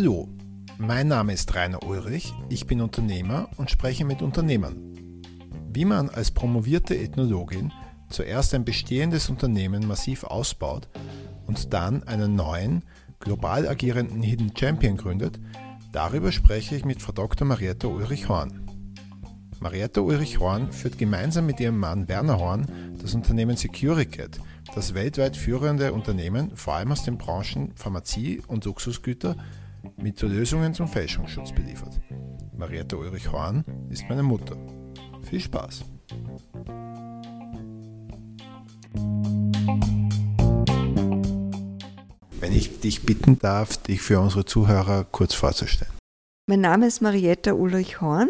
Hallo, mein Name ist Rainer Ulrich, ich bin Unternehmer und spreche mit Unternehmern. Wie man als promovierte Ethnologin zuerst ein bestehendes Unternehmen massiv ausbaut und dann einen neuen, global agierenden Hidden Champion gründet, darüber spreche ich mit Frau Dr. Marietta Ulrich-Horn. Marietta Ulrich-Horn führt gemeinsam mit ihrem Mann Werner Horn das Unternehmen Securicat, das weltweit führende Unternehmen vor allem aus den Branchen Pharmazie und Luxusgüter mit Lösungen zum Fälschungsschutz beliefert. Marietta Ulrich-Horn ist meine Mutter. Viel Spaß! Wenn ich dich bitten darf, dich für unsere Zuhörer kurz vorzustellen. Mein Name ist Marietta Ulrich-Horn.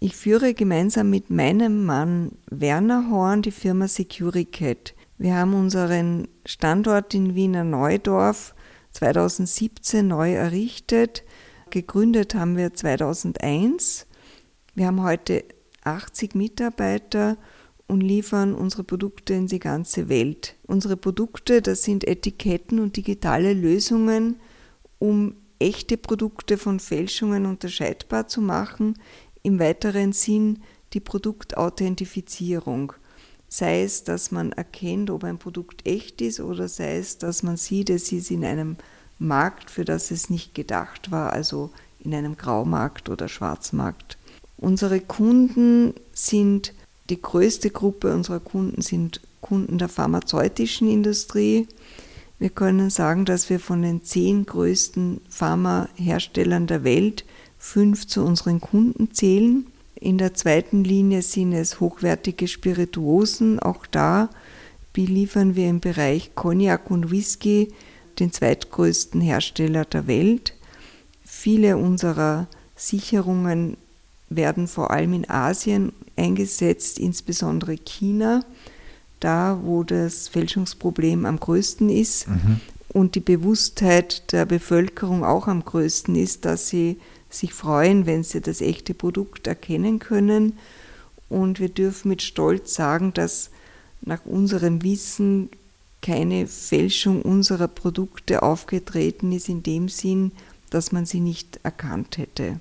Ich führe gemeinsam mit meinem Mann Werner Horn die Firma Securicat. Wir haben unseren Standort in Wiener Neudorf 2017 neu errichtet. Gegründet haben wir 2001. Wir haben heute 80 Mitarbeiter und liefern unsere Produkte in die ganze Welt. Unsere Produkte, das sind Etiketten und digitale Lösungen, um echte Produkte von Fälschungen unterscheidbar zu machen. Im weiteren Sinn die Produktauthentifizierung. Sei es, dass man erkennt, ob ein Produkt echt ist oder sei es, dass man sieht, es ist in einem Markt, für das es nicht gedacht war, also in einem Graumarkt oder Schwarzmarkt. Unsere Kunden sind, die größte Gruppe unserer Kunden sind Kunden der pharmazeutischen Industrie. Wir können sagen, dass wir von den zehn größten Pharmaherstellern der Welt fünf zu unseren Kunden zählen. In der zweiten Linie sind es hochwertige Spirituosen. Auch da beliefern wir im Bereich Cognac und Whisky den zweitgrößten Hersteller der Welt. Viele unserer Sicherungen werden vor allem in Asien eingesetzt, insbesondere China, da wo das Fälschungsproblem am größten ist mhm. und die Bewusstheit der Bevölkerung auch am größten ist, dass sie sich freuen, wenn sie das echte Produkt erkennen können. Und wir dürfen mit Stolz sagen, dass nach unserem Wissen keine Fälschung unserer Produkte aufgetreten ist, in dem Sinn, dass man sie nicht erkannt hätte.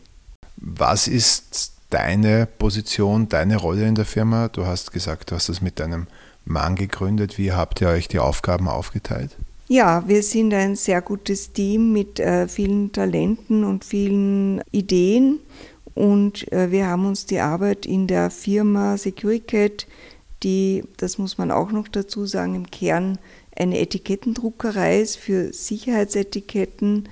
Was ist deine Position, deine Rolle in der Firma? Du hast gesagt, du hast das mit deinem Mann gegründet. Wie habt ihr euch die Aufgaben aufgeteilt? Ja, wir sind ein sehr gutes Team mit äh, vielen Talenten und vielen Ideen und äh, wir haben uns die Arbeit in der Firma Securicat, die, das muss man auch noch dazu sagen, im Kern eine Etikettendruckerei ist für Sicherheitsetiketten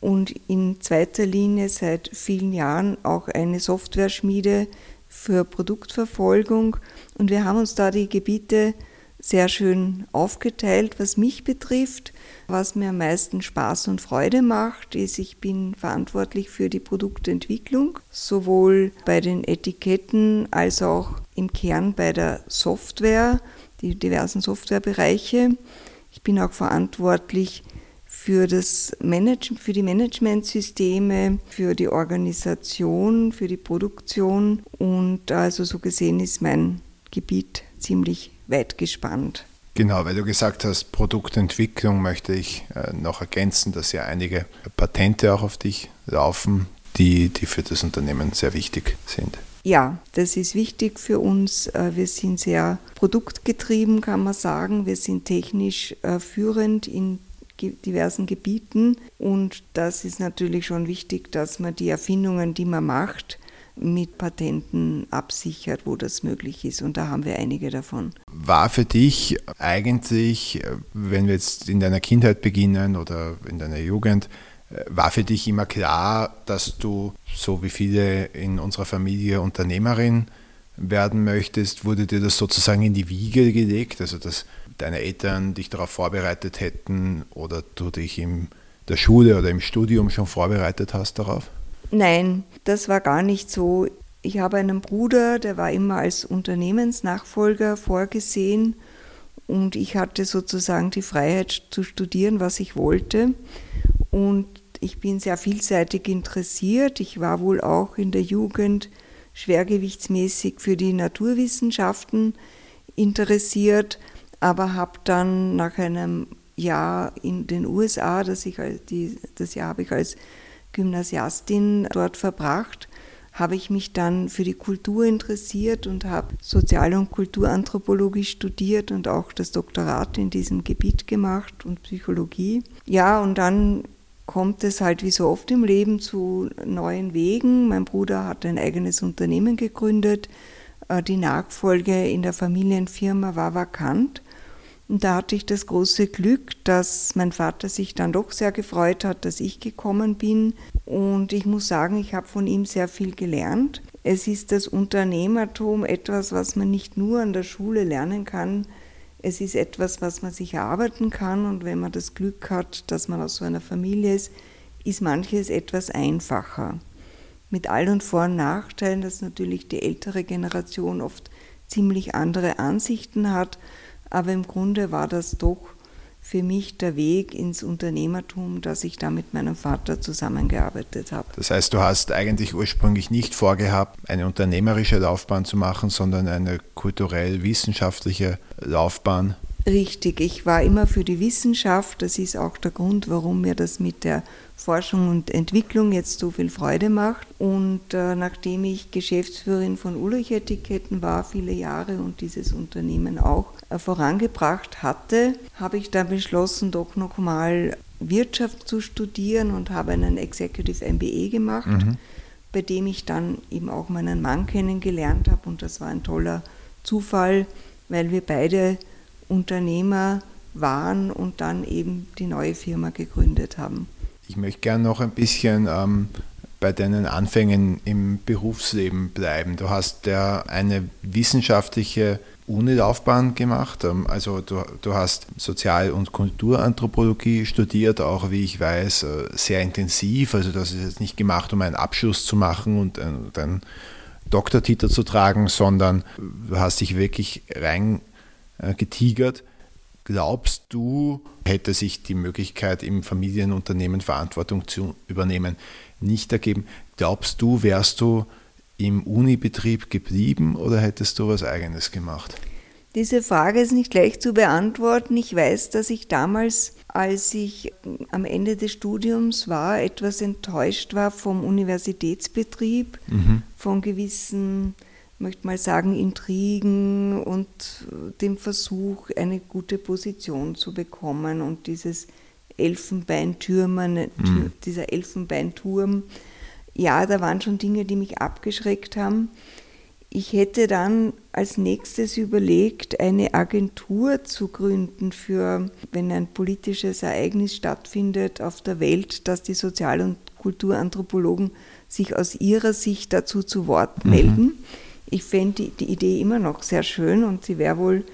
und in zweiter Linie seit vielen Jahren auch eine Software-Schmiede für Produktverfolgung. Und wir haben uns da die Gebiete sehr schön aufgeteilt. Was mich betrifft, was mir am meisten Spaß und Freude macht, ist, ich bin verantwortlich für die Produktentwicklung, sowohl bei den Etiketten als auch im Kern bei der Software, die diversen Softwarebereiche. Ich bin auch verantwortlich für, das Manage für die Managementsysteme, für die Organisation, für die Produktion und also so gesehen ist mein Gebiet ziemlich weit gespannt. Genau, weil du gesagt hast, Produktentwicklung möchte ich äh, noch ergänzen, dass ja einige Patente auch auf dich laufen, die, die für das Unternehmen sehr wichtig sind. Ja, das ist wichtig für uns. Äh, wir sind sehr produktgetrieben, kann man sagen. Wir sind technisch äh, führend in diversen Gebieten und das ist natürlich schon wichtig, dass man die Erfindungen, die man macht, mit Patenten absichert, wo das möglich ist. Und da haben wir einige davon. War für dich eigentlich, wenn wir jetzt in deiner Kindheit beginnen oder in deiner Jugend, war für dich immer klar, dass du, so wie viele in unserer Familie, Unternehmerin werden möchtest? Wurde dir das sozusagen in die Wiege gelegt? Also, dass deine Eltern dich darauf vorbereitet hätten oder du dich in der Schule oder im Studium schon vorbereitet hast darauf? Nein, das war gar nicht so. Ich habe einen Bruder, der war immer als Unternehmensnachfolger vorgesehen und ich hatte sozusagen die Freiheit zu studieren, was ich wollte. Und ich bin sehr vielseitig interessiert. Ich war wohl auch in der Jugend schwergewichtsmäßig für die Naturwissenschaften interessiert, aber habe dann nach einem Jahr in den USA, das, ich, das Jahr habe ich als Gymnasiastin dort verbracht, habe ich mich dann für die Kultur interessiert und habe Sozial- und Kulturanthropologie studiert und auch das Doktorat in diesem Gebiet gemacht und Psychologie. Ja, und dann kommt es halt wie so oft im Leben zu neuen Wegen. Mein Bruder hat ein eigenes Unternehmen gegründet. Äh, die Nachfolge in der Familienfirma war vakant. Und da hatte ich das große Glück, dass mein Vater sich dann doch sehr gefreut hat, dass ich gekommen bin. Und ich muss sagen, ich habe von ihm sehr viel gelernt. Es ist das Unternehmertum etwas, was man nicht nur an der Schule lernen kann. Es ist etwas, was man sich erarbeiten kann. Und wenn man das Glück hat, dass man aus so einer Familie ist, ist manches etwas einfacher. Mit all den Vor- und Nachteilen, dass natürlich die ältere Generation oft ziemlich andere Ansichten hat aber im Grunde war das doch für mich der Weg ins Unternehmertum, dass ich da mit meinem Vater zusammengearbeitet habe. Das heißt, du hast eigentlich ursprünglich nicht vorgehabt, eine unternehmerische Laufbahn zu machen, sondern eine kulturell-wissenschaftliche Laufbahn. Richtig, ich war immer für die Wissenschaft. Das ist auch der Grund, warum mir das mit der Forschung und Entwicklung jetzt so viel Freude macht. Und äh, nachdem ich Geschäftsführerin von Ulrich Etiketten war, viele Jahre und dieses Unternehmen auch äh, vorangebracht hatte, habe ich dann beschlossen, doch nochmal Wirtschaft zu studieren und habe einen Executive MBA gemacht, mhm. bei dem ich dann eben auch meinen Mann kennengelernt habe. Und das war ein toller Zufall, weil wir beide Unternehmer waren und dann eben die neue Firma gegründet haben. Ich möchte gerne noch ein bisschen ähm, bei deinen Anfängen im Berufsleben bleiben. Du hast ja eine wissenschaftliche Unilaufbahn gemacht. Ähm, also du, du hast Sozial- und Kulturanthropologie studiert, auch wie ich weiß, äh, sehr intensiv. Also das ist jetzt nicht gemacht, um einen Abschluss zu machen und äh, einen Doktortitel zu tragen, sondern du hast dich wirklich reingetigert. Glaubst du, hätte sich die Möglichkeit, im Familienunternehmen Verantwortung zu übernehmen, nicht ergeben? Glaubst du, wärst du im Unibetrieb geblieben oder hättest du was Eigenes gemacht? Diese Frage ist nicht leicht zu beantworten. Ich weiß, dass ich damals, als ich am Ende des Studiums war, etwas enttäuscht war vom Universitätsbetrieb, mhm. von gewissen möchte mal sagen, Intrigen und dem Versuch, eine gute Position zu bekommen und dieses Elfenbeintürmen, mhm. dieser Elfenbeinturm. Ja, da waren schon Dinge, die mich abgeschreckt haben. Ich hätte dann als nächstes überlegt, eine Agentur zu gründen für, wenn ein politisches Ereignis stattfindet auf der Welt, dass die Sozial- und Kulturanthropologen sich aus ihrer Sicht dazu zu Wort mhm. Ich fände die, die Idee immer noch sehr schön und sie wäre wohl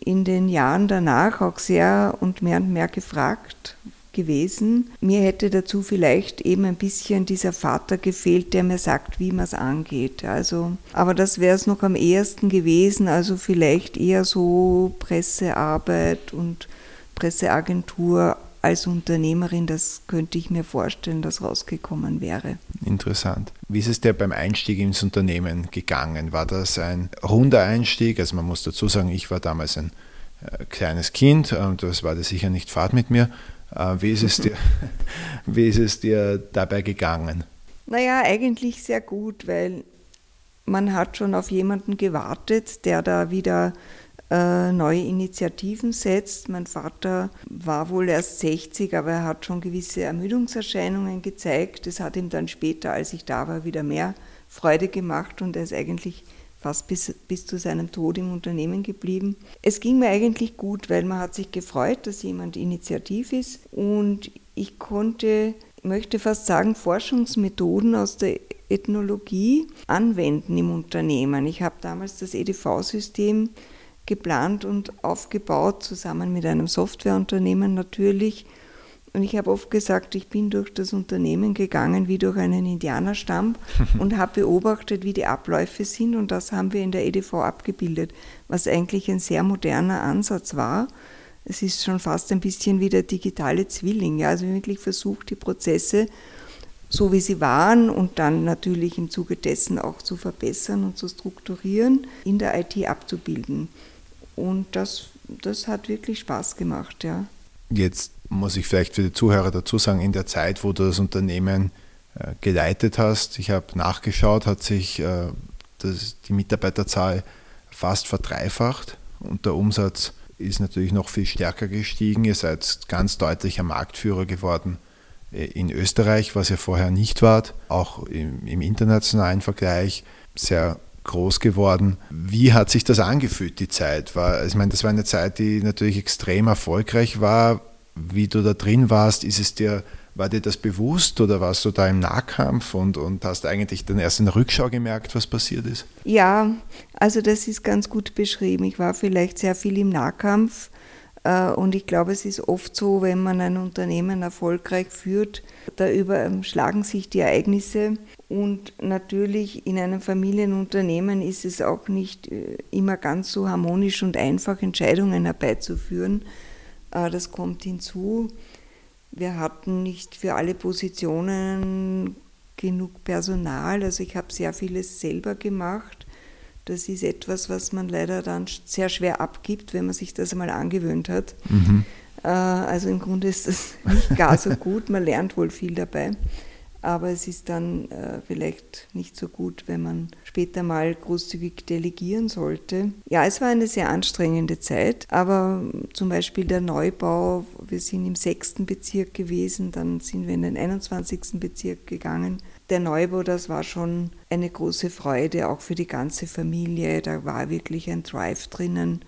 in den Jahren danach auch sehr und mehr und mehr gefragt gewesen. Mir hätte dazu vielleicht eben ein bisschen dieser Vater gefehlt, der mir sagt, wie man es angeht. Also, aber das wäre es noch am ehesten gewesen, also vielleicht eher so Pressearbeit und Presseagentur als Unternehmerin, das könnte ich mir vorstellen, dass rausgekommen wäre. Interessant. Wie ist es dir beim Einstieg ins Unternehmen gegangen? War das ein runder Einstieg? Also man muss dazu sagen, ich war damals ein äh, kleines Kind und das war das sicher nicht Fahrt mit mir. Äh, wie, ist es dir, wie ist es dir dabei gegangen? Naja, eigentlich sehr gut, weil man hat schon auf jemanden gewartet, der da wieder äh, neue Initiativen setzt. Mein Vater war wohl erst 60, aber er hat schon gewisse Ermüdungserscheinungen gezeigt. Es hat ihm dann später, als ich da war, wieder mehr Freude gemacht und er ist eigentlich fast bis, bis zu seinem Tod im Unternehmen geblieben. Es ging mir eigentlich gut, weil man hat sich gefreut, dass jemand initiativ ist und ich konnte, möchte fast sagen, Forschungsmethoden aus der Ethnologie anwenden im Unternehmen. Ich habe damals das EDV-System geplant und aufgebaut, zusammen mit einem Softwareunternehmen natürlich. Und ich habe oft gesagt, ich bin durch das Unternehmen gegangen wie durch einen Indianerstamm und habe beobachtet, wie die Abläufe sind. Und das haben wir in der EDV abgebildet, was eigentlich ein sehr moderner Ansatz war. Es ist schon fast ein bisschen wie der digitale Zwilling. Ja? Also wirklich versucht, die Prozesse so wie sie waren und dann natürlich im Zuge dessen auch zu verbessern und zu strukturieren, in der IT abzubilden. Und das, das hat wirklich Spaß gemacht, ja. Jetzt muss ich vielleicht für die Zuhörer dazu sagen, in der Zeit, wo du das Unternehmen äh, geleitet hast, ich habe nachgeschaut, hat sich äh, das, die Mitarbeiterzahl fast verdreifacht und der Umsatz ist natürlich noch viel stärker gestiegen. Ihr seid ganz deutlicher Marktführer geworden äh, in Österreich, was ihr vorher nicht wart, auch im, im internationalen Vergleich sehr groß geworden. Wie hat sich das angefühlt, die Zeit? War, ich meine, das war eine Zeit, die natürlich extrem erfolgreich war. Wie du da drin warst, ist es dir, war dir das bewusst oder warst du da im Nahkampf und, und hast eigentlich dann erst in der Rückschau gemerkt, was passiert ist? Ja, also das ist ganz gut beschrieben. Ich war vielleicht sehr viel im Nahkampf äh, und ich glaube, es ist oft so, wenn man ein Unternehmen erfolgreich führt, da überschlagen sich die Ereignisse und natürlich in einem Familienunternehmen ist es auch nicht äh, immer ganz so harmonisch und einfach, Entscheidungen herbeizuführen. Äh, das kommt hinzu. Wir hatten nicht für alle Positionen genug Personal. Also ich habe sehr vieles selber gemacht. Das ist etwas, was man leider dann sehr schwer abgibt, wenn man sich das einmal angewöhnt hat. Mhm. Äh, also im Grunde ist das nicht gar so gut. Man lernt wohl viel dabei aber es ist dann äh, vielleicht nicht so gut, wenn man später mal großzügig delegieren sollte. Ja, es war eine sehr anstrengende Zeit, aber zum Beispiel der Neubau, wir sind im sechsten Bezirk gewesen, dann sind wir in den 21. Bezirk gegangen. Der Neubau, das war schon eine große Freude, auch für die ganze Familie. Da war wirklich ein Drive drinnen.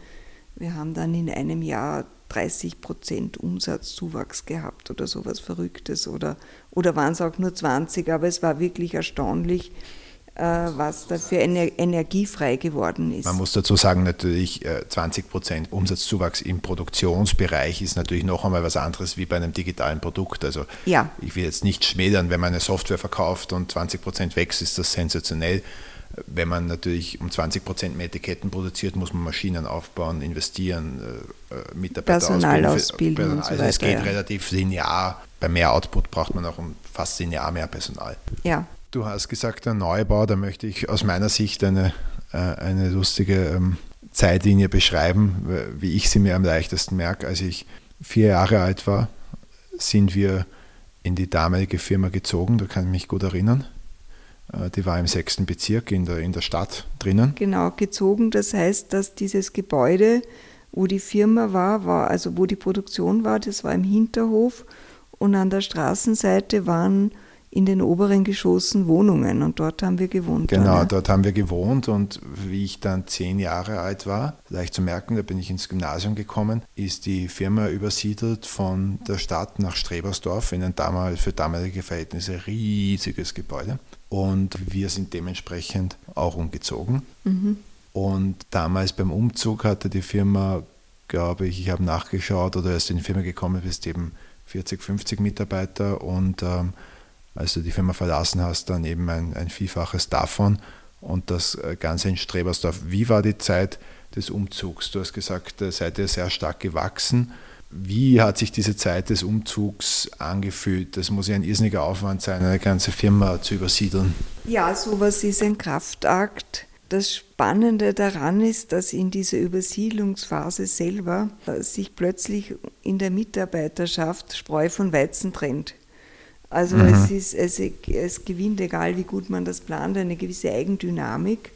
Wir haben dann in einem Jahr 30 Prozent Umsatzzuwachs gehabt oder sowas Verrücktes oder, oder waren es auch nur 20%, aber es war wirklich erstaunlich, äh, was da für Ener Energie frei geworden ist. Man muss dazu sagen, natürlich 20 äh, Prozent Umsatzzuwachs im Produktionsbereich ist natürlich noch einmal was anderes wie bei einem digitalen Produkt. Also ja. ich will jetzt nicht schmälern, wenn man eine Software verkauft und 20 Prozent wächst, ist das sensationell. Wenn man natürlich um 20 Prozent mehr Etiketten produziert, muss man Maschinen aufbauen, investieren, äh, äh, Mitarbeiter Personal ausbilden. Personal. Also es geht ja. relativ linear. Bei mehr Output braucht man auch um fast linear mehr Personal. Ja. Du hast gesagt, der Neubau, da möchte ich aus meiner Sicht eine, äh, eine lustige ähm, Zeitlinie beschreiben, wie ich sie mir am leichtesten merke. Als ich vier Jahre alt war, sind wir in die damalige Firma gezogen, da kann ich mich gut erinnern. Äh, die war im sechsten Bezirk in der, in der Stadt drinnen. Genau, gezogen. Das heißt, dass dieses Gebäude, wo die Firma war, war, also wo die Produktion war, das war im Hinterhof und an der Straßenseite waren in den oberen Geschossen Wohnungen und dort haben wir gewohnt. Genau, ja. dort haben wir gewohnt und wie ich dann zehn Jahre alt war, leicht zu merken, da bin ich ins Gymnasium gekommen, ist die Firma übersiedelt von der Stadt nach Strebersdorf in ein damals, für damalige Verhältnisse riesiges Gebäude und wir sind dementsprechend auch umgezogen. Mhm. Und damals beim Umzug hatte die Firma, glaube ich, ich habe nachgeschaut oder erst in die Firma gekommen bist, eben 40, 50 Mitarbeiter und ähm, als du die Firma verlassen hast, dann eben ein, ein Vielfaches davon und das äh, Ganze in Strebersdorf. Wie war die Zeit des Umzugs? Du hast gesagt, äh, seid ihr sehr stark gewachsen. Wie hat sich diese Zeit des Umzugs angefühlt? Das muss ja ein irrsinniger Aufwand sein, eine ganze Firma zu übersiedeln. Ja, sowas ist ein Kraftakt. Das Spannende daran ist, dass in dieser Übersiedlungsphase selber äh, sich plötzlich in der Mitarbeiterschaft Spreu von Weizen trennt. Also mhm. es, ist, es, es gewinnt, egal wie gut man das plant, eine gewisse Eigendynamik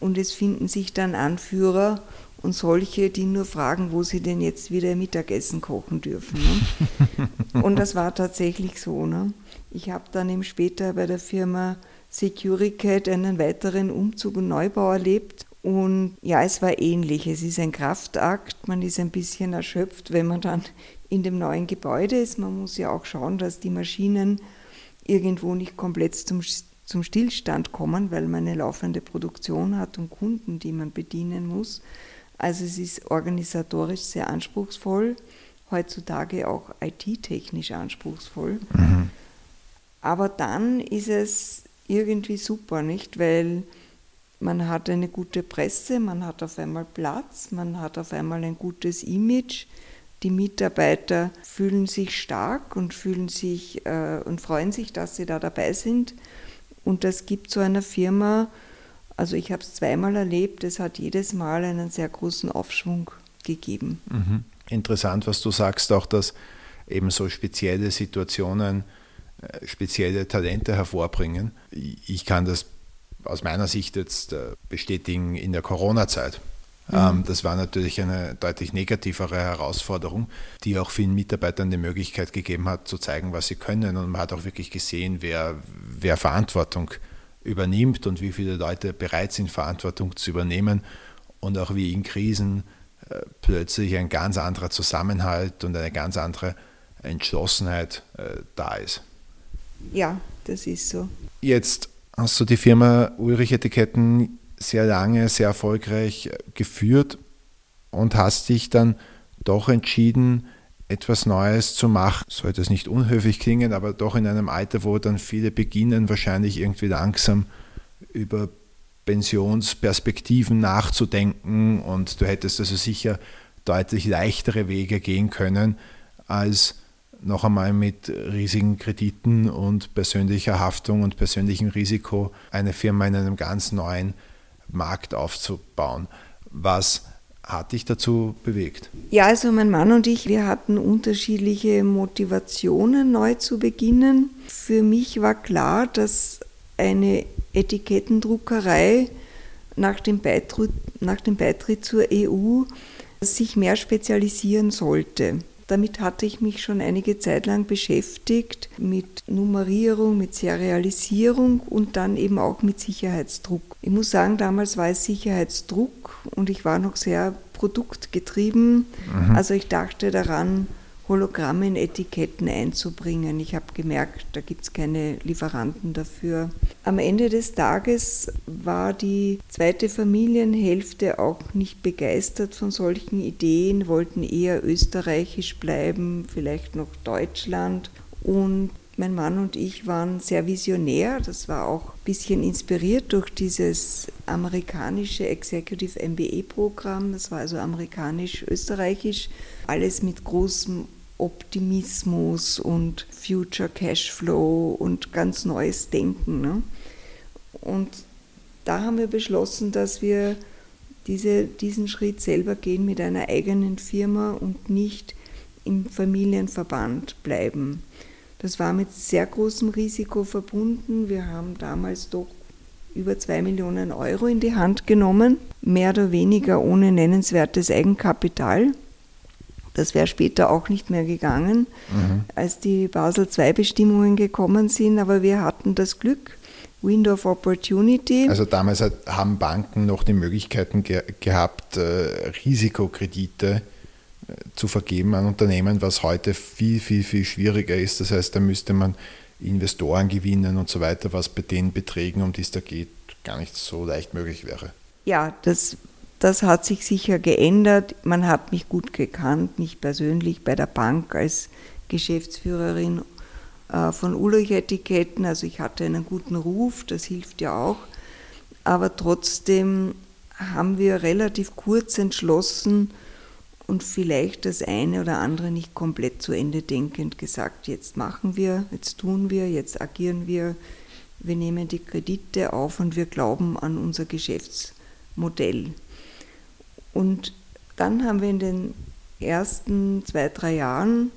und es finden sich dann Anführer und solche, die nur fragen, wo sie denn jetzt wieder Mittagessen kochen dürfen. Ne? und das war tatsächlich so. Ne? Ich habe dann eben später bei der Firma Securicat einen weiteren Umzug und Neubau erlebt. Und ja, es war ähnlich. Es ist ein Kraftakt. Man ist ein bisschen erschöpft, wenn man dann in dem neuen Gebäude ist. Man muss ja auch schauen, dass die Maschinen irgendwo nicht komplett zum, zum Stillstand kommen, weil man eine laufende Produktion hat und Kunden, die man bedienen muss. Also es ist organisatorisch sehr anspruchsvoll, heutzutage auch IT-technisch anspruchsvoll. Mhm. Aber dann ist es irgendwie super, nicht? Weil man hat eine gute Presse, man hat auf einmal Platz, man hat auf einmal ein gutes Image, die Mitarbeiter fühlen sich stark und fühlen sich äh, und freuen sich, dass sie da dabei sind. Und das gibt so einer Firma, also ich habe es zweimal erlebt, es hat jedes Mal einen sehr großen Aufschwung gegeben. Mhm. Interessant, was du sagst, auch dass eben so spezielle Situationen äh, spezielle Talente hervorbringen. Ich kann das aus meiner Sicht jetzt äh, bestätigen in der Corona-Zeit. Mhm. Ähm, das war natürlich eine deutlich negativere Herausforderung, die auch vielen Mitarbeitern die Möglichkeit gegeben hat, zu zeigen, was sie können. Und man hat auch wirklich gesehen, wer, wer Verantwortung übernimmt und wie viele Leute bereit sind, Verantwortung zu übernehmen. Und auch wie in Krisen äh, plötzlich ein ganz anderer Zusammenhalt und eine ganz andere Entschlossenheit äh, da ist. Ja, das ist so. Jetzt hast du die Firma Ulrich Etiketten sehr lange, sehr erfolgreich geführt und hast dich dann doch entschieden, etwas Neues zu machen. Sollte es nicht unhöflich klingen, aber doch in einem Alter, wo dann viele beginnen, wahrscheinlich irgendwie langsam über Pensionsperspektiven nachzudenken und du hättest also sicher deutlich leichtere Wege gehen können, als noch einmal mit riesigen Krediten und persönlicher Haftung und persönlichem Risiko eine Firma in einem ganz neuen Markt aufzubauen. Was hat dich dazu bewegt? Ja, also mein Mann und ich, wir hatten unterschiedliche Motivationen, neu zu beginnen. Für mich war klar, dass eine Etikettendruckerei nach dem Beitritt, nach dem Beitritt zur EU sich mehr spezialisieren sollte. Damit hatte ich mich schon einige Zeit lang beschäftigt mit Nummerierung, mit Serialisierung und dann eben auch mit Sicherheitsdruck. Ich muss sagen, damals war es Sicherheitsdruck und ich war noch sehr produktgetrieben. Mhm. Also ich dachte daran, Hologramme in Etiketten einzubringen. Ich habe gemerkt, da gibt es keine Lieferanten dafür. Am Ende des Tages war die zweite Familienhälfte auch nicht begeistert von solchen Ideen, wollten eher österreichisch bleiben, vielleicht noch Deutschland. Und mein Mann und ich waren sehr visionär. Das war auch ein bisschen inspiriert durch dieses amerikanische Executive MBA-Programm. Das war also amerikanisch-österreichisch. Alles mit großem Optimismus und Future Cashflow und ganz neues Denken. Ne? Und da haben wir beschlossen, dass wir diese, diesen Schritt selber gehen mit einer eigenen Firma und nicht im Familienverband bleiben. Das war mit sehr großem Risiko verbunden. Wir haben damals doch über zwei Millionen Euro in die Hand genommen, mehr oder weniger ohne nennenswertes Eigenkapital. Das wäre später auch nicht mehr gegangen, mhm. als die Basel II-Bestimmungen gekommen sind. Aber wir hatten das Glück, Window of Opportunity. Also damals haben Banken noch die Möglichkeiten ge gehabt, äh, Risikokredite äh, zu vergeben an Unternehmen, was heute viel, viel, viel schwieriger ist. Das heißt, da müsste man Investoren gewinnen und so weiter, was bei den Beträgen, um die es da geht, gar nicht so leicht möglich wäre. Ja, das das hat sich sicher geändert. Man hat mich gut gekannt, mich persönlich bei der Bank als Geschäftsführerin äh, von Ulrich-Etiketten. Also ich hatte einen guten Ruf, das hilft ja auch. Aber trotzdem haben wir relativ kurz entschlossen und vielleicht das eine oder andere nicht komplett zu Ende denkend gesagt, jetzt machen wir, jetzt tun wir, jetzt agieren wir, wir nehmen die Kredite auf und wir glauben an unser Geschäftsmodell. Und dann haben wir in den ersten zwei, drei Jahren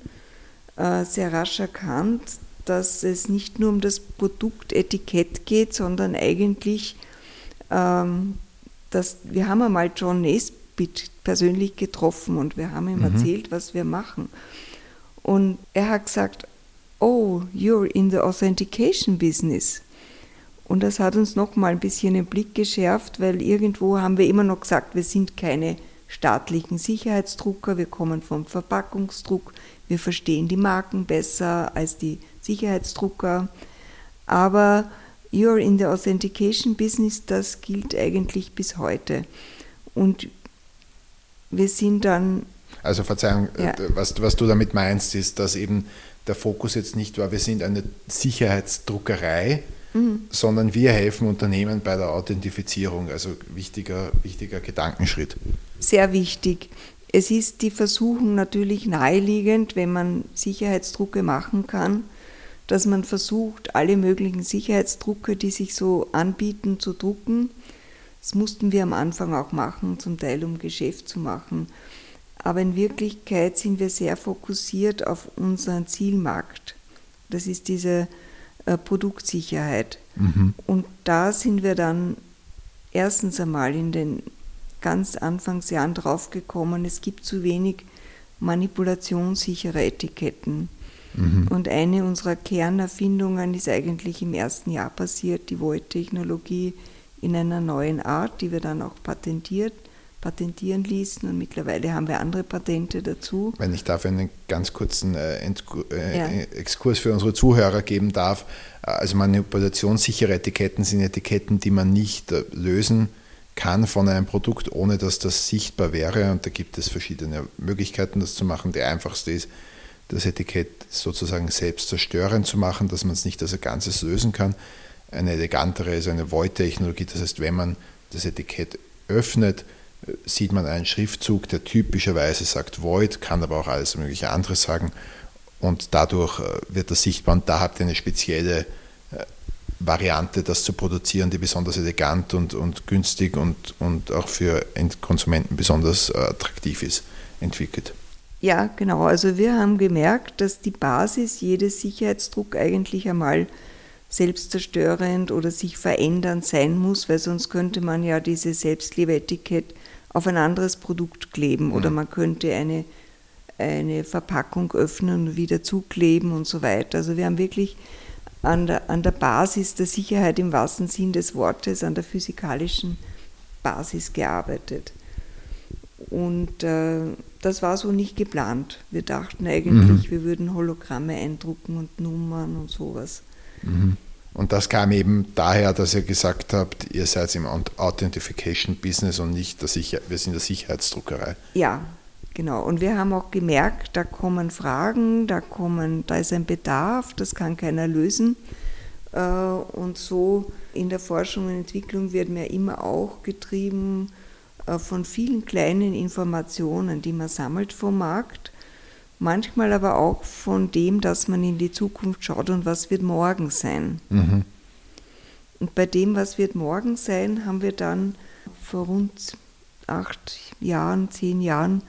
äh, sehr rasch erkannt, dass es nicht nur um das Produktetikett geht, sondern eigentlich, ähm, dass wir haben einmal John Nesbitt persönlich getroffen und wir haben ihm mhm. erzählt, was wir machen. Und er hat gesagt, oh, you're in the authentication business. Und das hat uns noch mal ein bisschen den Blick geschärft, weil irgendwo haben wir immer noch gesagt, wir sind keine staatlichen Sicherheitsdrucker, wir kommen vom Verpackungsdruck, wir verstehen die Marken besser als die Sicherheitsdrucker. Aber You're in the Authentication Business, das gilt eigentlich bis heute. Und wir sind dann. Also Verzeihung, ja. Äh, was, was du damit meinst, ist, dass eben der Fokus jetzt nicht war, wir sind eine Sicherheitsdruckerei, mhm. sondern wir helfen Unternehmen bei der Authentifizierung. Also wichtiger, wichtiger Gedankenschritt. Sehr wichtig. Es ist die Versuchung natürlich naheliegend, wenn man Sicherheitsdrucke machen kann, dass man versucht, alle möglichen Sicherheitsdrucke, die sich so anbieten, zu drucken. Das mussten wir am Anfang auch machen, zum Teil um Geschäft zu machen. aber in Wirklichkeit sind wir sehr fokussiert auf unseren Zielmarkt. Das ist diese äh, Produktsicherheit. Mhm. Und da sind wir dann erstens einmal in den ganz Anfangsjahren draufgekommen, es gibt zu wenig manipulationssichere Etiketten. Mhm. Und eine unserer Kernerfindungen ist eigentlich im ersten Jahr passiert, die Void-Technologie in einer neuen Art, die wir dann auch patentiert, patentieren ließen und mittlerweile haben wir andere Patente dazu. Wenn ich dafür einen ganz kurzen äh, äh, ja. Exkurs für unsere Zuhörer geben darf, also manipulationssichere Etiketten sind Etiketten, die man nicht äh, lösen kann von einem Produkt, ohne dass das sichtbar wäre. Und da gibt es verschiedene Möglichkeiten, das zu machen. Die einfachste ist, das Etikett sozusagen selbst zerstörend zu machen, dass man es nicht als ein Ganzes lösen kann. Eine elegantere ist eine Void-Technologie, das heißt, wenn man das Etikett öffnet, sieht man einen Schriftzug, der typischerweise sagt Void, kann aber auch alles mögliche andere sagen und dadurch äh, wird das sichtbar und da habt ihr eine spezielle äh, Variante, das zu produzieren, die besonders elegant und, und günstig und, und auch für Endkonsumenten besonders äh, attraktiv ist, entwickelt. Ja, genau. Also wir haben gemerkt, dass die Basis jedes Sicherheitsdruck eigentlich einmal selbstzerstörend oder sich verändernd sein muss, weil sonst könnte man ja diese Selbstlebeetikett auf ein anderes Produkt kleben oder mhm. man könnte eine, eine Verpackung öffnen und wieder zukleben und so weiter. Also wir haben wirklich an der, an der Basis der Sicherheit im wahrsten Sinn des Wortes, an der physikalischen Basis gearbeitet. Und äh, das war so nicht geplant. Wir dachten eigentlich, mhm. wir würden Hologramme eindrucken und Nummern und sowas. Mhm. Und das kam eben daher, dass ihr gesagt habt, ihr seid im Authentification-Business und nicht, dass ich, wir sind der Sicherheitsdruckerei. Ja, genau. Und wir haben auch gemerkt, da kommen Fragen, da, kommen, da ist ein Bedarf, das kann keiner lösen. Äh, und so in der Forschung und Entwicklung wird mir immer auch getrieben äh, von vielen kleinen Informationen, die man sammelt vom Markt manchmal aber auch von dem, dass man in die Zukunft schaut und was wird morgen sein. Mhm. Und bei dem, was wird morgen sein, haben wir dann vor rund acht Jahren, zehn Jahren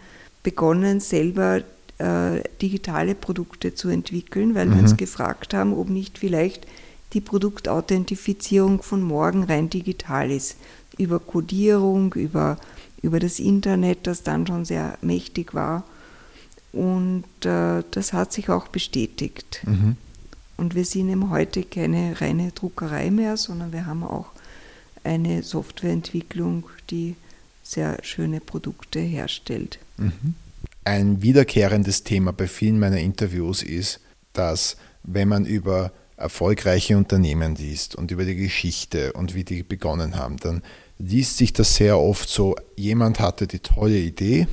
begonnen, selber äh, digitale Produkte zu entwickeln, weil mhm. wir uns mhm. gefragt haben, ob nicht vielleicht die Produktauthentifizierung von morgen rein digital ist. Über Codierung, über, über das Internet, das dann schon sehr mächtig war und äh, das hat sich auch bestätigt. Mhm. Und wir sind eben heute keine reine Druckerei mehr, sondern wir haben auch eine Softwareentwicklung, die sehr schöne Produkte herstellt. Mhm. Ein wiederkehrendes Thema bei vielen meiner Interviews ist, dass wenn man über erfolgreiche Unternehmen liest und über die Geschichte und wie die begonnen haben, dann liest sich das sehr oft so, jemand hatte die tolle Idee,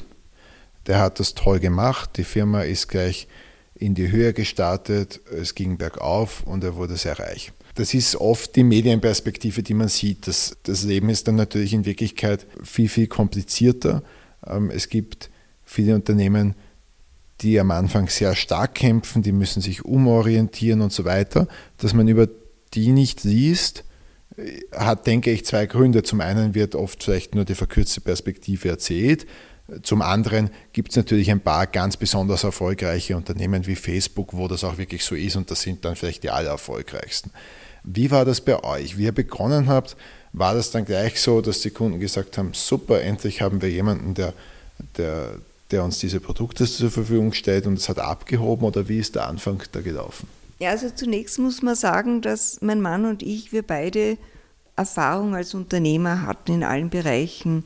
der hat das toll gemacht, die Firma ist gleich in die Höhe gestartet, es ging bergauf und er wurde sehr reich. Das ist oft die Medienperspektive, die man sieht. Das, das Leben ist dann natürlich in Wirklichkeit viel, viel komplizierter. Ähm, es gibt viele Unternehmen, die am Anfang sehr stark kämpfen, die müssen sich umorientieren und so weiter. Dass man über die nicht liest, hat, denke ich, zwei Gründe. Zum einen wird oft vielleicht nur die verkürzte Perspektive erzählt. Zum anderen gibt es natürlich ein paar ganz besonders erfolgreiche Unternehmen wie Facebook, wo das auch wirklich so ist und das sind dann vielleicht die allererfolgreichsten. Wie war das bei euch? Wie ihr begonnen habt, war das dann gleich so, dass die Kunden gesagt haben, super, endlich haben wir jemanden, der, der, der uns diese Produkte zur Verfügung stellt und es hat abgehoben oder wie ist der Anfang da gelaufen? Ja, also zunächst muss man sagen, dass mein Mann und ich, wir beide Erfahrung als Unternehmer hatten in allen Bereichen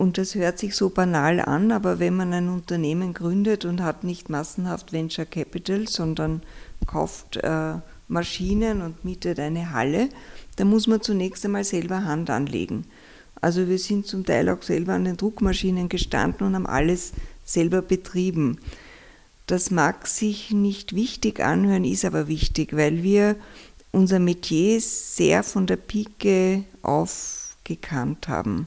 und das hört sich so banal an, aber wenn man ein Unternehmen gründet und hat nicht massenhaft Venture Capital, sondern kauft äh, Maschinen und mietet eine Halle, dann muss man zunächst einmal selber Hand anlegen. Also wir sind zum Teil auch selber an den Druckmaschinen gestanden und haben alles selber betrieben. Das mag sich nicht wichtig anhören, ist aber wichtig, weil wir unser Metier sehr von der Pike auf gekannt haben.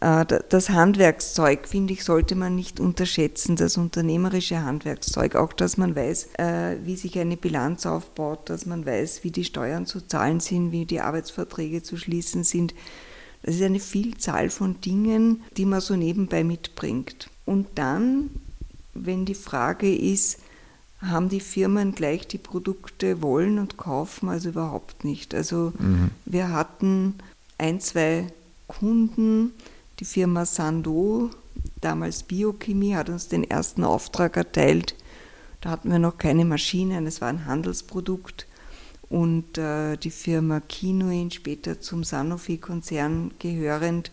Äh, das Handwerkszeug, finde ich, sollte man nicht unterschätzen, das unternehmerische Handwerkszeug. Auch, dass man weiß, äh, wie sich eine Bilanz aufbaut, dass man weiß, wie die Steuern zu zahlen sind, wie die Arbeitsverträge zu schließen sind. Das ist eine Vielzahl von Dingen, die man so nebenbei mitbringt. Und dann, wenn die Frage ist, haben die Firmen gleich die Produkte wollen und kaufen, also überhaupt nicht. Also mhm. wir hatten ein, zwei Kunden, die Firma Sando, damals Biochemie, hat uns den ersten Auftrag erteilt. Da hatten wir noch keine Maschinen, es war ein Handelsprodukt. Und äh, die Firma Kinuin, später zum Sanofi-Konzern gehörend,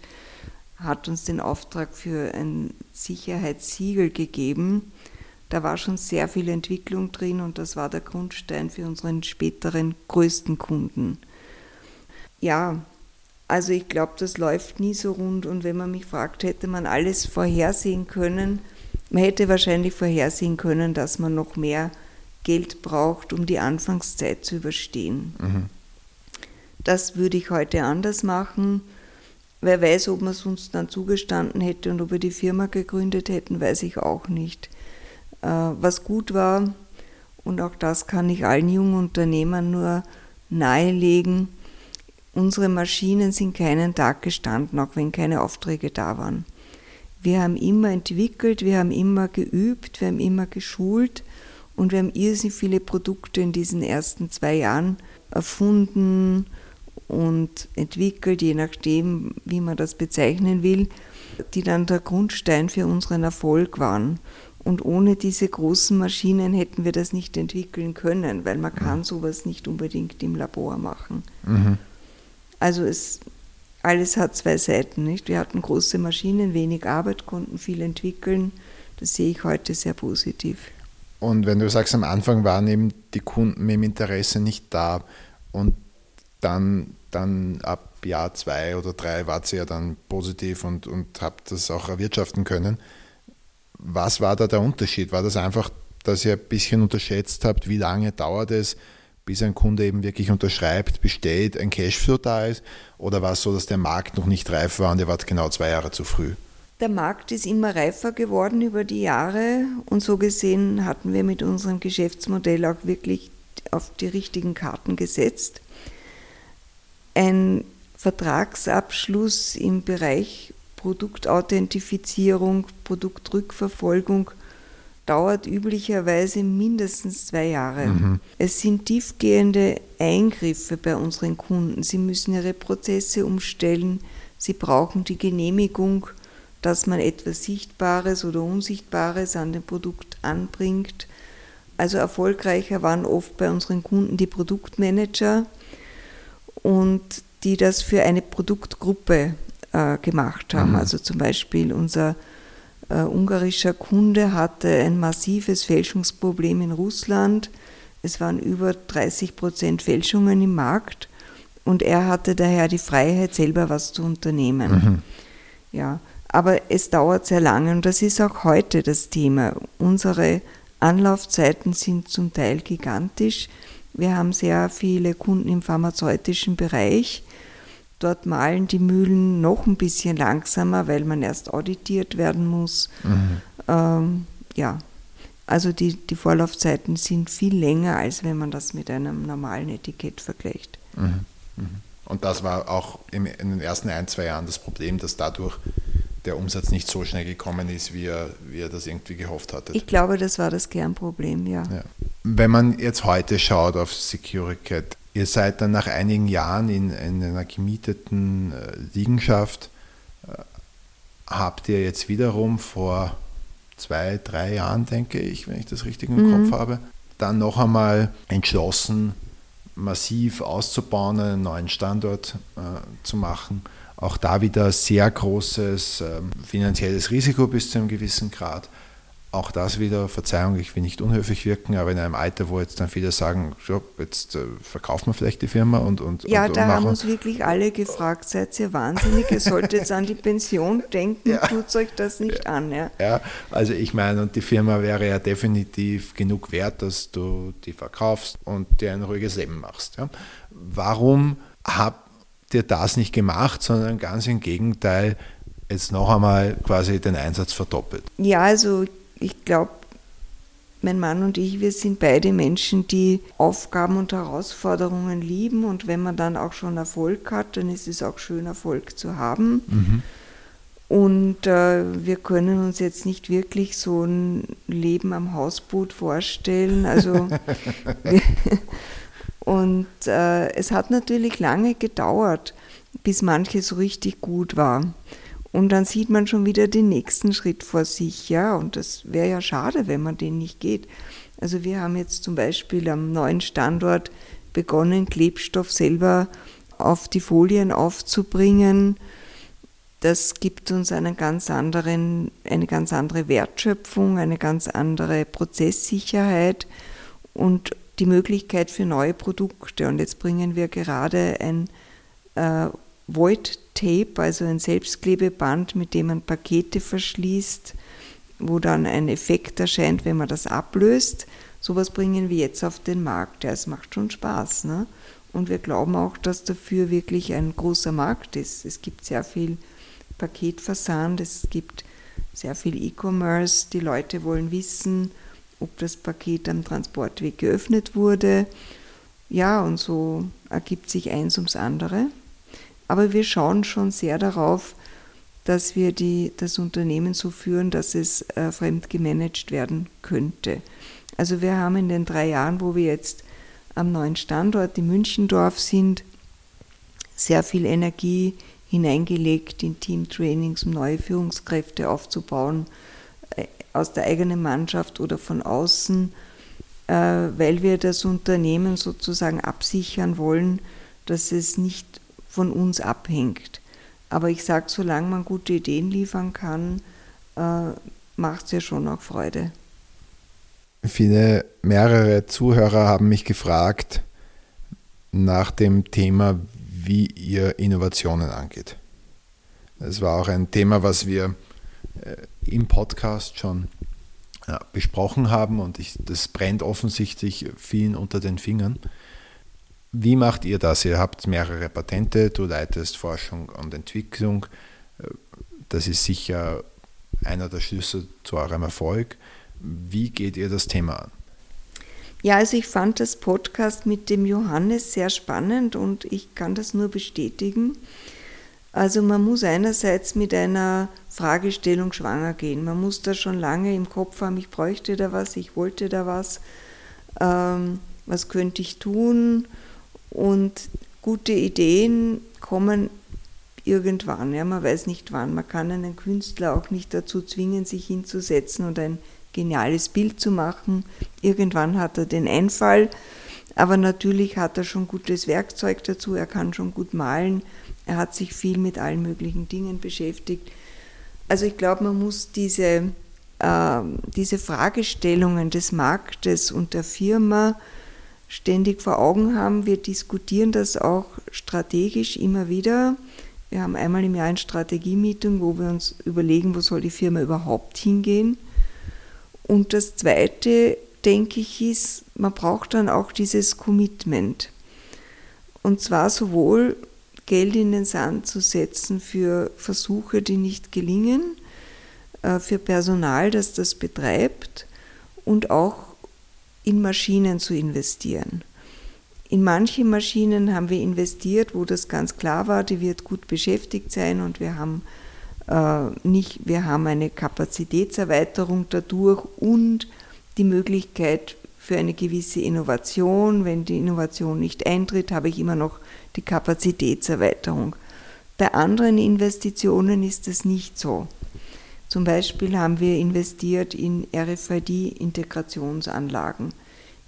hat uns den Auftrag für ein Sicherheitssiegel gegeben. Da war schon sehr viel Entwicklung drin und das war der Grundstein für unseren späteren größten Kunden. Ja, also ich glaube, das läuft nie so rund und wenn man mich fragt, hätte man alles vorhersehen können, man hätte wahrscheinlich vorhersehen können, dass man noch mehr Geld braucht, um die Anfangszeit zu überstehen. Mhm. Das würde ich heute anders machen. Wer weiß, ob wir es uns dann zugestanden hätte und ob wir die Firma gegründet hätten, weiß ich auch nicht. Äh, was gut war, und auch das kann ich allen jungen Unternehmern nur nahelegen, unsere Maschinen sind keinen Tag gestanden, auch wenn keine Aufträge da waren. Wir haben immer entwickelt, wir haben immer geübt, wir haben immer geschult und wir haben irrsinnig viele Produkte in diesen ersten zwei Jahren erfunden und entwickelt, je nachdem, wie man das bezeichnen will, die dann der Grundstein für unseren Erfolg waren. Und ohne diese großen Maschinen hätten wir das nicht entwickeln können, weil man kann sowas nicht unbedingt im Labor machen. Mhm. Also es, alles hat zwei Seiten. Nicht? Wir hatten große Maschinen, wenig Arbeit, konnten viel entwickeln. Das sehe ich heute sehr positiv. Und wenn du sagst, am Anfang waren eben die Kunden dem Interesse nicht da und dann, dann ab Jahr zwei oder drei wart ihr ja dann positiv und, und habt das auch erwirtschaften können. Was war da der Unterschied? War das einfach, dass ihr ein bisschen unterschätzt habt, wie lange dauert es, bis ein Kunde eben wirklich unterschreibt, besteht, ein Cashflow da ist? Oder war es so, dass der Markt noch nicht reif war und ihr wart genau zwei Jahre zu früh? Der Markt ist immer reifer geworden über die Jahre und so gesehen hatten wir mit unserem Geschäftsmodell auch wirklich auf die richtigen Karten gesetzt. Ein Vertragsabschluss im Bereich Produktauthentifizierung, Produktrückverfolgung dauert üblicherweise mindestens zwei Jahre. Mhm. Es sind tiefgehende Eingriffe bei unseren Kunden. Sie müssen ihre Prozesse umstellen. Sie brauchen die Genehmigung, dass man etwas Sichtbares oder Unsichtbares an dem Produkt anbringt. Also erfolgreicher waren oft bei unseren Kunden die Produktmanager und die das für eine Produktgruppe äh, gemacht haben. Mhm. Also zum Beispiel unser äh, ungarischer Kunde hatte ein massives Fälschungsproblem in Russland. Es waren über 30 Prozent Fälschungen im Markt und er hatte daher die Freiheit, selber was zu unternehmen. Mhm. Ja, aber es dauert sehr lange und das ist auch heute das Thema. Unsere Anlaufzeiten sind zum Teil gigantisch. Wir haben sehr viele Kunden im pharmazeutischen Bereich Dort malen die Mühlen noch ein bisschen langsamer, weil man erst auditiert werden muss. Mhm. Ähm, ja, also die, die Vorlaufzeiten sind viel länger, als wenn man das mit einem normalen Etikett vergleicht. Mhm. Mhm. Und das war auch in den ersten ein, zwei Jahren das Problem, dass dadurch der Umsatz nicht so schnell gekommen ist, wie er, wie er das irgendwie gehofft hatte. Ich glaube, das war das Kernproblem, ja. ja. Wenn man jetzt heute schaut auf Securicat, Ihr seid dann nach einigen Jahren in, in einer gemieteten äh, Liegenschaft, äh, habt ihr jetzt wiederum vor zwei, drei Jahren, denke ich, wenn ich das richtig im mhm. Kopf habe, dann noch einmal entschlossen, massiv auszubauen, einen neuen Standort äh, zu machen. Auch da wieder sehr großes äh, finanzielles Risiko bis zu einem gewissen Grad auch das wieder, Verzeihung, ich will nicht unhöflich wirken, aber in einem Alter, wo jetzt dann viele sagen, so, jetzt äh, verkaufen wir vielleicht die Firma und und Ja, und, da und haben uns wirklich alle gefragt, seid ihr wahnsinnig, ihr solltet jetzt an die Pension denken, ja. tut euch das nicht ja. an. Ja. ja, also ich meine, und die Firma wäre ja definitiv genug wert, dass du die verkaufst und dir ein ruhiges Leben machst. Ja. Warum habt ihr das nicht gemacht, sondern ganz im Gegenteil, jetzt noch einmal quasi den Einsatz verdoppelt? Ja, also ich glaube, mein Mann und ich, wir sind beide Menschen, die Aufgaben und Herausforderungen lieben und wenn man dann auch schon Erfolg hat, dann ist es auch schön, Erfolg zu haben. Mhm. Und äh, wir können uns jetzt nicht wirklich so ein Leben am Hausboot vorstellen. Also und äh, es hat natürlich lange gedauert, bis manches so richtig gut war. Und dann sieht man schon wieder den nächsten Schritt vor sich, ja. Und das wäre ja schade, wenn man den nicht geht. Also wir haben jetzt zum Beispiel am neuen Standort begonnen, Klebstoff selber auf die Folien aufzubringen das gibt uns einen ganz anderen, eine ganz andere Wertschöpfung, eine ganz andere Prozesssicherheit und die Möglichkeit für neue Produkte. Und jetzt bringen wir gerade ein äh, Void Tape, also ein Selbstklebeband, mit dem man Pakete verschließt, wo dann ein Effekt erscheint, wenn man das ablöst. Sowas bringen wir jetzt auf den Markt. Ja, es macht schon Spaß. Ne? Und wir glauben auch, dass dafür wirklich ein großer Markt ist. Es gibt sehr viel Paketversand, es gibt sehr viel E-Commerce, die Leute wollen wissen, ob das Paket am Transportweg geöffnet wurde. Ja, und so ergibt sich eins ums andere. Aber wir schauen schon sehr darauf, dass wir die, das Unternehmen so führen, dass es äh, fremd gemanagt werden könnte. Also wir haben in den drei Jahren, wo wir jetzt am neuen Standort in Münchendorf sind, sehr viel Energie hineingelegt in Teamtrainings, um neue Führungskräfte aufzubauen, äh, aus der eigenen Mannschaft oder von außen, äh, weil wir das Unternehmen sozusagen absichern wollen, dass es nicht von uns abhängt. Aber ich sage, solange man gute Ideen liefern kann, äh, macht es ja schon auch Freude. Viele, mehrere Zuhörer haben mich gefragt nach dem Thema, wie ihr Innovationen angeht. Das war auch ein Thema, was wir äh, im Podcast schon besprochen haben und ich, das brennt offensichtlich vielen unter den Fingern. Wie macht ihr das? Ihr habt mehrere Patente, du leitest Forschung und Entwicklung. Das ist sicher einer der Schlüssel zu eurem Erfolg. Wie geht ihr das Thema an? Ja, also ich fand das Podcast mit dem Johannes sehr spannend und ich kann das nur bestätigen. Also man muss einerseits mit einer Fragestellung schwanger gehen. Man muss da schon lange im Kopf haben, ich bräuchte da was, ich wollte da was, ähm, was könnte ich tun. Und gute Ideen kommen irgendwann. Ja, man weiß nicht wann. Man kann einen Künstler auch nicht dazu zwingen, sich hinzusetzen und ein geniales Bild zu machen. Irgendwann hat er den Einfall, aber natürlich hat er schon gutes Werkzeug dazu, er kann schon gut malen, er hat sich viel mit allen möglichen Dingen beschäftigt. Also ich glaube, man muss diese, äh, diese Fragestellungen des Marktes und der Firma ständig vor Augen haben. Wir diskutieren das auch strategisch immer wieder. Wir haben einmal im Jahr ein Strategie-Meeting, wo wir uns überlegen, wo soll die Firma überhaupt hingehen. Und das Zweite, denke ich, ist, man braucht dann auch dieses Commitment. Und zwar sowohl Geld in den Sand zu setzen für Versuche, die nicht gelingen, äh, für Personal, das das betreibt und auch in Maschinen zu investieren. In manche Maschinen haben wir investiert, wo das ganz klar war, die wird gut beschäftigt sein und wir haben äh, nicht, wir haben eine Kapazitätserweiterung dadurch und die Möglichkeit für eine gewisse Innovation. Wenn die Innovation nicht eintritt, habe ich immer noch die Kapazitätserweiterung. Bei anderen Investitionen ist es nicht so. Zum Beispiel haben wir investiert in RFID-Integrationsanlagen.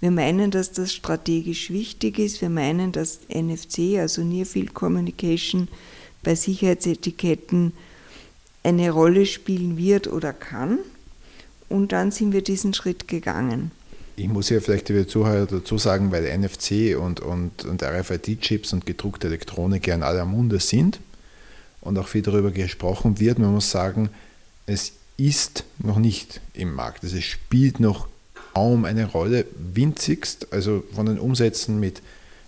Wir meinen, dass das strategisch wichtig ist. Wir meinen, dass NFC, also Near Field Communication, bei Sicherheitsetiketten eine Rolle spielen wird oder kann. Und dann sind wir diesen Schritt gegangen. Ich muss ja vielleicht die Zuhörer dazu sagen, weil NFC und, und, und RFID-Chips und gedruckte Elektronik ja in aller Munde sind und auch viel darüber gesprochen wird. Man muss sagen, es ist noch nicht im Markt. Also es spielt noch kaum eine Rolle. Winzigst, also von den Umsätzen mit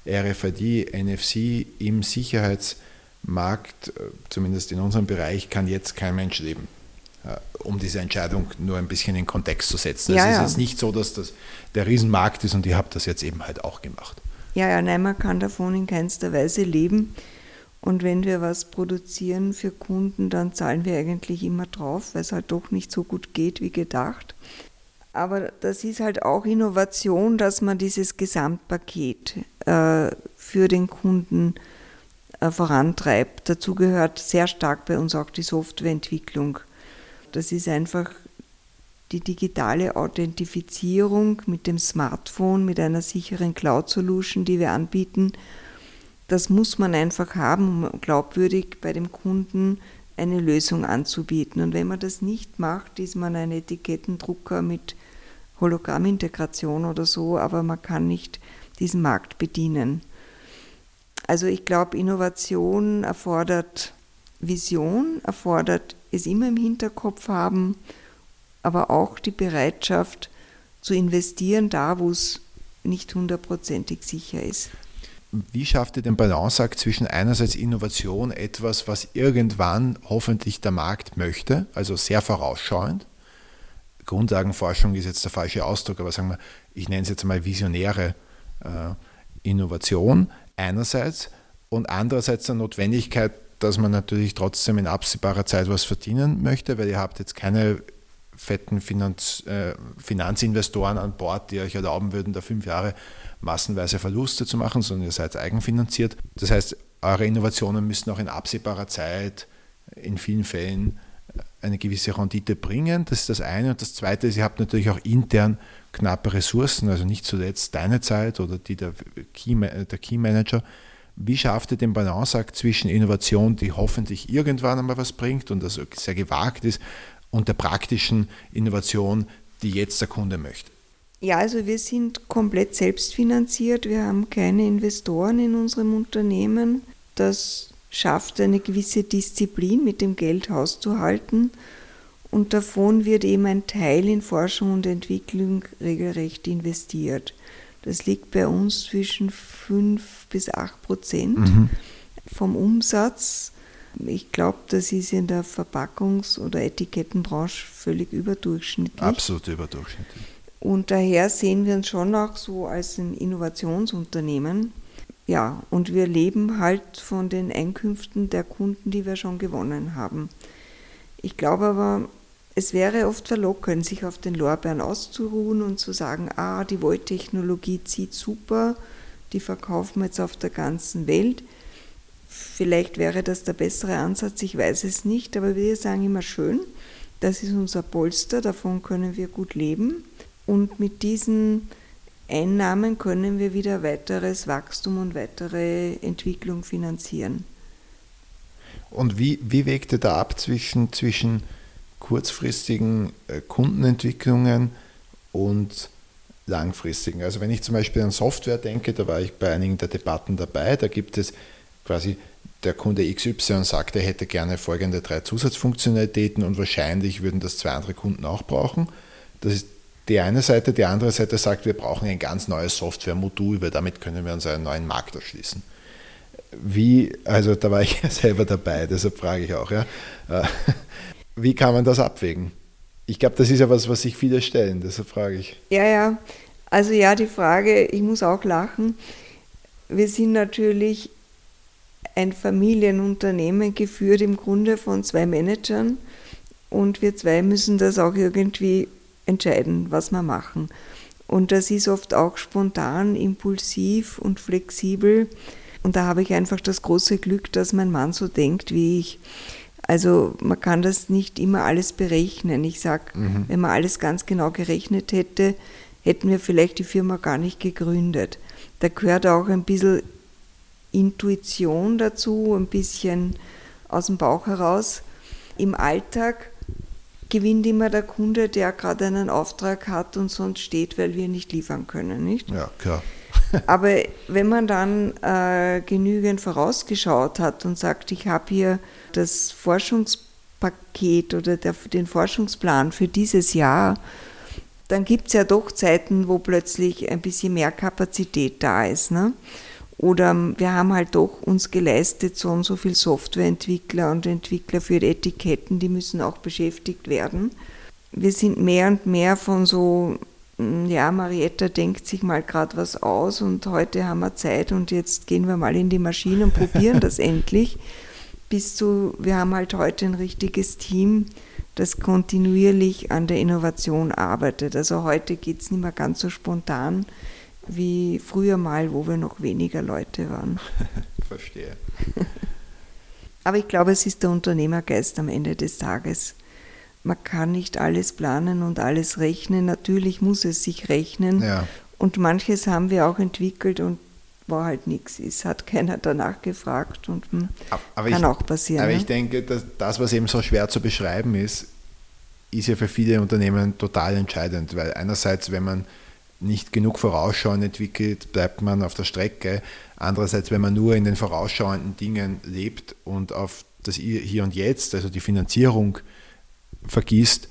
RFID, NFC im Sicherheits- Markt, äh, zumindest in unserem Bereich, kann jetzt kein Mensch leben, äh, um diese Entscheidung nur ein bisschen in Kontext zu setzen. Ja, es ist ja. jetzt nicht so, dass das der Riesenmarkt ist und ihr habt das jetzt eben halt auch gemacht. Ja, ja, nein, man kann davon in keinster Weise leben. Und wenn wir was produzieren für Kunden, dann zahlen wir eigentlich immer drauf, weil es halt doch nicht so gut geht wie gedacht. Aber das ist halt auch Innovation, dass man dieses Gesamtpaket äh, für den Kunden äh, vorantreibt. Dazu gehört sehr stark bei uns auch die Softwareentwicklung. Das ist einfach die digitale Authentifizierung mit dem Smartphone, mit einer sicheren Cloud-Solution, die wir anbieten. Das muss man einfach haben, um glaubwürdig bei dem Kunden eine Lösung anzubieten. Und wenn man das nicht macht, ist man ein Etikettendrucker mit Hologrammintegration oder so, aber man kann nicht diesen Markt bedienen. Also ich glaube, Innovation erfordert Vision, erfordert es immer im Hinterkopf haben, aber auch die Bereitschaft zu investieren da, wo es nicht hundertprozentig sicher ist. Wie schafft ihr den Balanceakt zwischen einerseits Innovation, etwas, was irgendwann hoffentlich der Markt möchte, also sehr vorausschauend, Grundlagenforschung ist jetzt der falsche Ausdruck, aber sagen wir, ich nenne es jetzt mal visionäre äh, Innovation einerseits und andererseits der Notwendigkeit, dass man natürlich trotzdem in absehbarer Zeit was verdienen möchte, weil ihr habt jetzt keine fetten Finanz, äh, Finanzinvestoren an Bord, die euch erlauben würden, da fünf Jahre massenweise Verluste zu machen, sondern ihr seid eigenfinanziert. Das heißt, eure Innovationen müssen auch in absehbarer Zeit in vielen Fällen eine gewisse Rendite bringen. Das ist das eine. Und das zweite ist, ihr habt natürlich auch intern knappe Ressourcen, also nicht zuletzt deine Zeit oder die der Key, der Key Manager. Wie schafft ihr den Balanceakt zwischen Innovation, die hoffentlich irgendwann einmal was bringt und das sehr gewagt ist, und der praktischen Innovation, die jetzt der Kunde möchte? Ja, also wir sind komplett selbstfinanziert. Wir haben keine Investoren in unserem Unternehmen. Das schafft eine gewisse Disziplin, mit dem Geld hauszuhalten. Und davon wird eben ein Teil in Forschung und Entwicklung regelrecht investiert. Das liegt bei uns zwischen 5 bis 8 Prozent mhm. vom Umsatz. Ich glaube, das ist in der Verpackungs- oder Etikettenbranche völlig überdurchschnittlich. Absolut überdurchschnittlich. Und daher sehen wir uns schon auch so als ein Innovationsunternehmen. Ja, und wir leben halt von den Einkünften der Kunden, die wir schon gewonnen haben. Ich glaube aber, es wäre oft verlockend, sich auf den Lorbeeren auszuruhen und zu sagen, ah, die Volt-Technologie zieht super, die verkaufen wir jetzt auf der ganzen Welt. Vielleicht wäre das der bessere Ansatz, ich weiß es nicht, aber wir sagen immer schön, das ist unser Polster, davon können wir gut leben. Und mit diesen Einnahmen können wir wieder weiteres Wachstum und weitere Entwicklung finanzieren. Und wie, wie wägt ihr da ab zwischen, zwischen kurzfristigen äh, Kundenentwicklungen und langfristigen? Also wenn ich zum Beispiel an Software denke, da war ich bei einigen der Debatten dabei, da gibt es quasi der Kunde XY sagt, er hätte gerne folgende drei Zusatzfunktionalitäten und wahrscheinlich würden das zwei andere Kunden auch brauchen. Das ist die eine Seite, die andere Seite sagt, wir brauchen ein ganz neues Software-Modul, weil damit können wir uns einen neuen Markt erschließen. Wie, also da war ich ja selber dabei, deshalb frage ich auch, ja, äh, wie kann man das abwägen? Ich glaube, das ist ja was, was sich viele stellen, deshalb frage ich. Ja, ja, also ja, die Frage, ich muss auch lachen. Wir sind natürlich ein Familienunternehmen geführt im Grunde von zwei Managern und wir zwei müssen das auch irgendwie entscheiden, was wir machen. Und das ist oft auch spontan, impulsiv und flexibel. Und da habe ich einfach das große Glück, dass mein Mann so denkt wie ich. Also man kann das nicht immer alles berechnen. Ich sage, mhm. wenn man alles ganz genau gerechnet hätte, hätten wir vielleicht die Firma gar nicht gegründet. Da gehört auch ein bisschen Intuition dazu, ein bisschen aus dem Bauch heraus. Im Alltag gewinnt immer der Kunde, der gerade einen Auftrag hat und sonst steht, weil wir nicht liefern können, nicht? Ja, klar. Aber wenn man dann äh, genügend vorausgeschaut hat und sagt, ich habe hier das Forschungspaket oder der, den Forschungsplan für dieses Jahr, dann gibt es ja doch Zeiten, wo plötzlich ein bisschen mehr Kapazität da ist. Ne? Oder wir haben halt doch uns geleistet, so und so viel Softwareentwickler und Entwickler für die Etiketten, die müssen auch beschäftigt werden. Wir sind mehr und mehr von so hm, ja, Marietta denkt sich mal gerade was aus und heute haben wir Zeit und jetzt gehen wir mal in die Maschine und probieren das endlich. Bis zu, wir haben halt heute ein richtiges Team, das kontinuierlich an der Innovation arbeitet. Also heute geht es nicht mehr ganz so spontan wie früher mal, wo wir noch weniger Leute waren. Verstehe. Aber ich glaube, es ist der Unternehmergeist am Ende des Tages. Man kann nicht alles planen und alles rechnen. Natürlich muss es sich rechnen. Ja. Und manches haben wir auch entwickelt und war halt nichts. Es hat keiner danach gefragt und hm, aber kann ich, auch passieren. Aber ne? ich denke, dass das, was eben so schwer zu beschreiben ist, ist ja für viele Unternehmen total entscheidend, weil einerseits, wenn man nicht genug Vorausschauen entwickelt, bleibt man auf der Strecke. Andererseits, wenn man nur in den vorausschauenden Dingen lebt und auf das Hier und Jetzt, also die Finanzierung vergisst,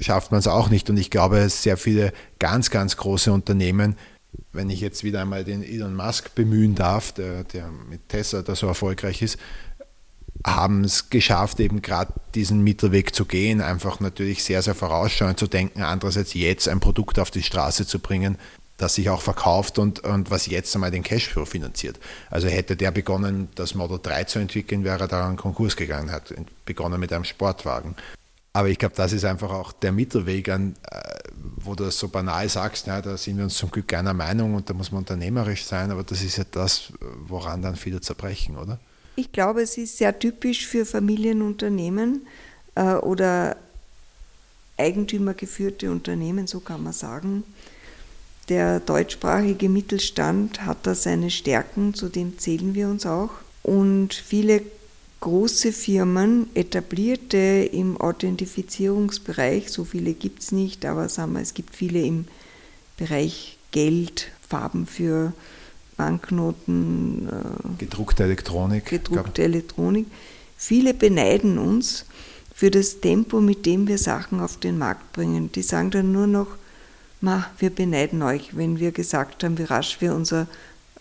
schafft man es auch nicht. Und ich glaube, sehr viele ganz, ganz große Unternehmen, wenn ich jetzt wieder einmal den Elon Musk bemühen darf, der, der mit Tesla da so erfolgreich ist, haben es geschafft, eben gerade diesen Mittelweg zu gehen, einfach natürlich sehr, sehr vorausschauend zu denken, andererseits jetzt ein Produkt auf die Straße zu bringen, das sich auch verkauft und, und was jetzt einmal den Cashflow finanziert. Also hätte der begonnen, das Model 3 zu entwickeln, wäre er daran Konkurs gegangen, hat begonnen mit einem Sportwagen. Aber ich glaube, das ist einfach auch der Mittelweg, an, äh, wo du das so banal sagst, ja, da sind wir uns zum Glück einer Meinung und da muss man unternehmerisch sein, aber das ist ja das, woran dann viele zerbrechen, oder? Ich glaube, es ist sehr typisch für Familienunternehmen äh, oder eigentümergeführte Unternehmen, so kann man sagen. Der deutschsprachige Mittelstand hat da seine Stärken, zu dem zählen wir uns auch. Und viele große Firmen, etablierte im Authentifizierungsbereich, so viele gibt es nicht, aber sagen wir, es gibt viele im Bereich Geld, Farben für Banknoten. Äh, gedruckte Elektronik. Gedruckte Elektronik. Viele beneiden uns für das Tempo, mit dem wir Sachen auf den Markt bringen. Die sagen dann nur noch, Ma, wir beneiden euch, wenn wir gesagt haben, wie rasch wir unsere